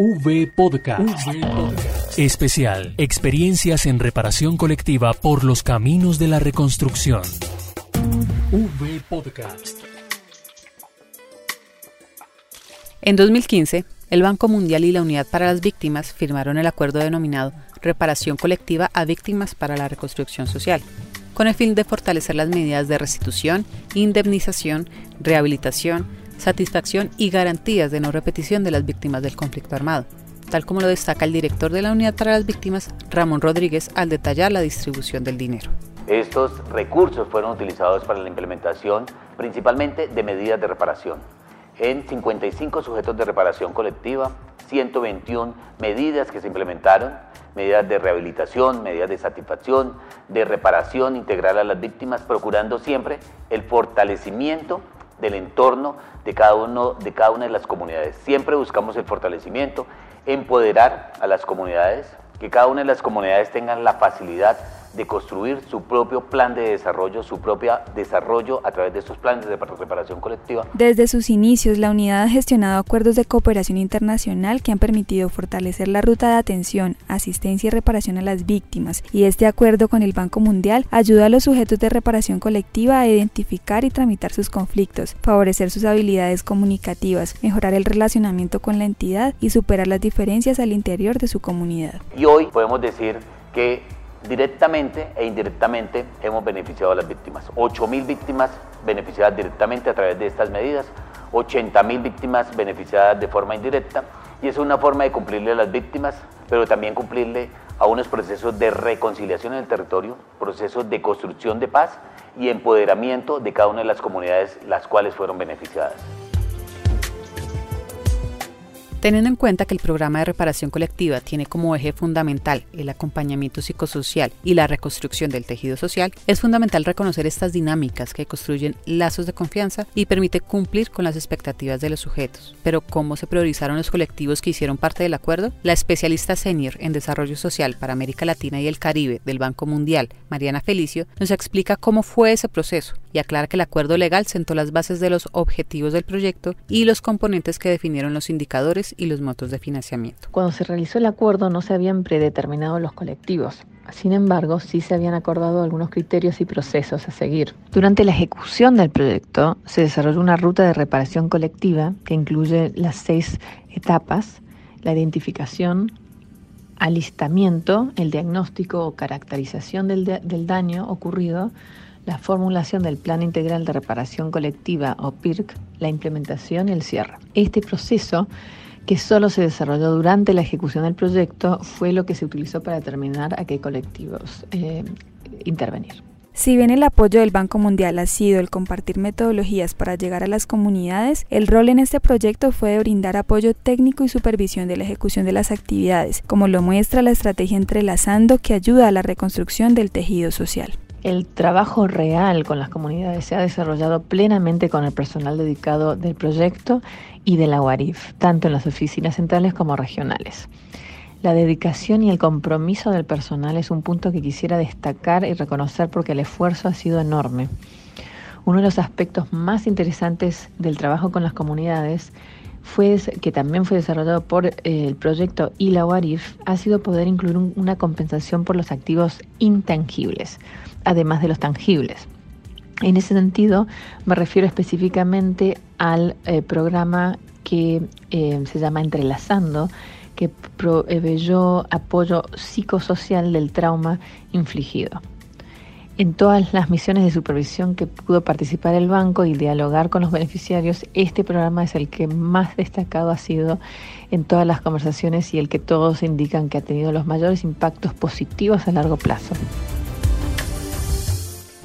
V Podcast. Especial. Experiencias en reparación colectiva por los caminos de la reconstrucción. V Podcast. En 2015, el Banco Mundial y la Unidad para las Víctimas firmaron el acuerdo denominado Reparación Colectiva a Víctimas para la Reconstrucción Social, con el fin de fortalecer las medidas de restitución, indemnización, rehabilitación, satisfacción y garantías de no repetición de las víctimas del conflicto armado, tal como lo destaca el director de la Unidad para las Víctimas, Ramón Rodríguez, al detallar la distribución del dinero. Estos recursos fueron utilizados para la implementación principalmente de medidas de reparación en 55 sujetos de reparación colectiva, 121 medidas que se implementaron, medidas de rehabilitación, medidas de satisfacción, de reparación integral a las víctimas, procurando siempre el fortalecimiento del entorno de cada, uno, de cada una de las comunidades. Siempre buscamos el fortalecimiento, empoderar a las comunidades, que cada una de las comunidades tengan la facilidad de construir su propio plan de desarrollo, su propio desarrollo a través de estos planes de reparación colectiva. Desde sus inicios, la unidad ha gestionado acuerdos de cooperación internacional que han permitido fortalecer la ruta de atención, asistencia y reparación a las víctimas, y este acuerdo con el Banco Mundial ayuda a los sujetos de reparación colectiva a identificar y tramitar sus conflictos, favorecer sus habilidades comunicativas, mejorar el relacionamiento con la entidad y superar las diferencias al interior de su comunidad. Y hoy podemos decir que directamente e indirectamente hemos beneficiado a las víctimas. 8.000 víctimas beneficiadas directamente a través de estas medidas, 80.000 víctimas beneficiadas de forma indirecta y es una forma de cumplirle a las víctimas, pero también cumplirle a unos procesos de reconciliación en el territorio, procesos de construcción de paz y empoderamiento de cada una de las comunidades las cuales fueron beneficiadas. Teniendo en cuenta que el programa de reparación colectiva tiene como eje fundamental el acompañamiento psicosocial y la reconstrucción del tejido social, es fundamental reconocer estas dinámicas que construyen lazos de confianza y permite cumplir con las expectativas de los sujetos. Pero ¿cómo se priorizaron los colectivos que hicieron parte del acuerdo? La especialista senior en desarrollo social para América Latina y el Caribe del Banco Mundial, Mariana Felicio, nos explica cómo fue ese proceso y aclara que el acuerdo legal sentó las bases de los objetivos del proyecto y los componentes que definieron los indicadores y los motos de financiamiento. Cuando se realizó el acuerdo no se habían predeterminado los colectivos. Sin embargo, sí se habían acordado algunos criterios y procesos a seguir. Durante la ejecución del proyecto se desarrolló una ruta de reparación colectiva que incluye las seis etapas, la identificación, alistamiento, el diagnóstico o caracterización del, del daño ocurrido, la formulación del Plan Integral de Reparación Colectiva o PIRC, la implementación y el cierre. Este proceso que solo se desarrolló durante la ejecución del proyecto, fue lo que se utilizó para determinar a qué colectivos eh, intervenir. Si bien el apoyo del Banco Mundial ha sido el compartir metodologías para llegar a las comunidades, el rol en este proyecto fue de brindar apoyo técnico y supervisión de la ejecución de las actividades, como lo muestra la estrategia Entrelazando que ayuda a la reconstrucción del tejido social. El trabajo real con las comunidades se ha desarrollado plenamente con el personal dedicado del proyecto y de la UARIF, tanto en las oficinas centrales como regionales. La dedicación y el compromiso del personal es un punto que quisiera destacar y reconocer porque el esfuerzo ha sido enorme. Uno de los aspectos más interesantes del trabajo con las comunidades fue, que también fue desarrollado por eh, el proyecto y la UARIF, ha sido poder incluir una compensación por los activos intangibles además de los tangibles. En ese sentido, me refiero específicamente al eh, programa que eh, se llama Entrelazando, que proveyó apoyo psicosocial del trauma infligido. En todas las misiones de supervisión que pudo participar el banco y dialogar con los beneficiarios, este programa es el que más destacado ha sido en todas las conversaciones y el que todos indican que ha tenido los mayores impactos positivos a largo plazo.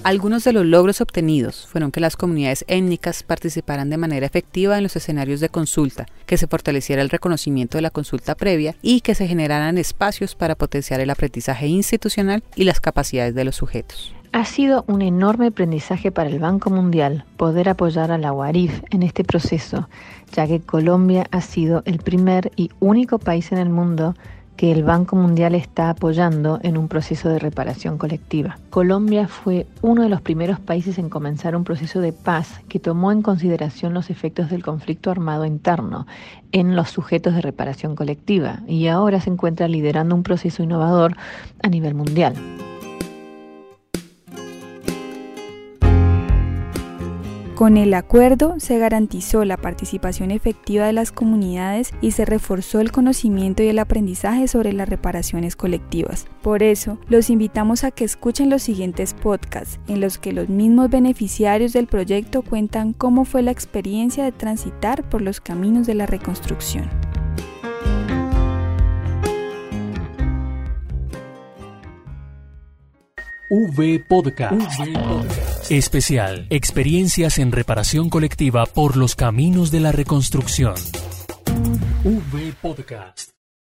Algunos de los logros obtenidos fueron que las comunidades étnicas participaran de manera efectiva en los escenarios de consulta, que se fortaleciera el reconocimiento de la consulta previa y que se generaran espacios para potenciar el aprendizaje institucional y las capacidades de los sujetos. Ha sido un enorme aprendizaje para el Banco Mundial poder apoyar a la UARIF en este proceso, ya que Colombia ha sido el primer y único país en el mundo que el Banco Mundial está apoyando en un proceso de reparación colectiva. Colombia fue uno de los primeros países en comenzar un proceso de paz que tomó en consideración los efectos del conflicto armado interno en los sujetos de reparación colectiva y ahora se encuentra liderando un proceso innovador a nivel mundial. Con el acuerdo se garantizó la participación efectiva de las comunidades y se reforzó el conocimiento y el aprendizaje sobre las reparaciones colectivas. Por eso, los invitamos a que escuchen los siguientes podcasts en los que los mismos beneficiarios del proyecto cuentan cómo fue la experiencia de transitar por los caminos de la reconstrucción. V Podcast. Especial. Experiencias en reparación colectiva por los caminos de la reconstrucción. V Podcast.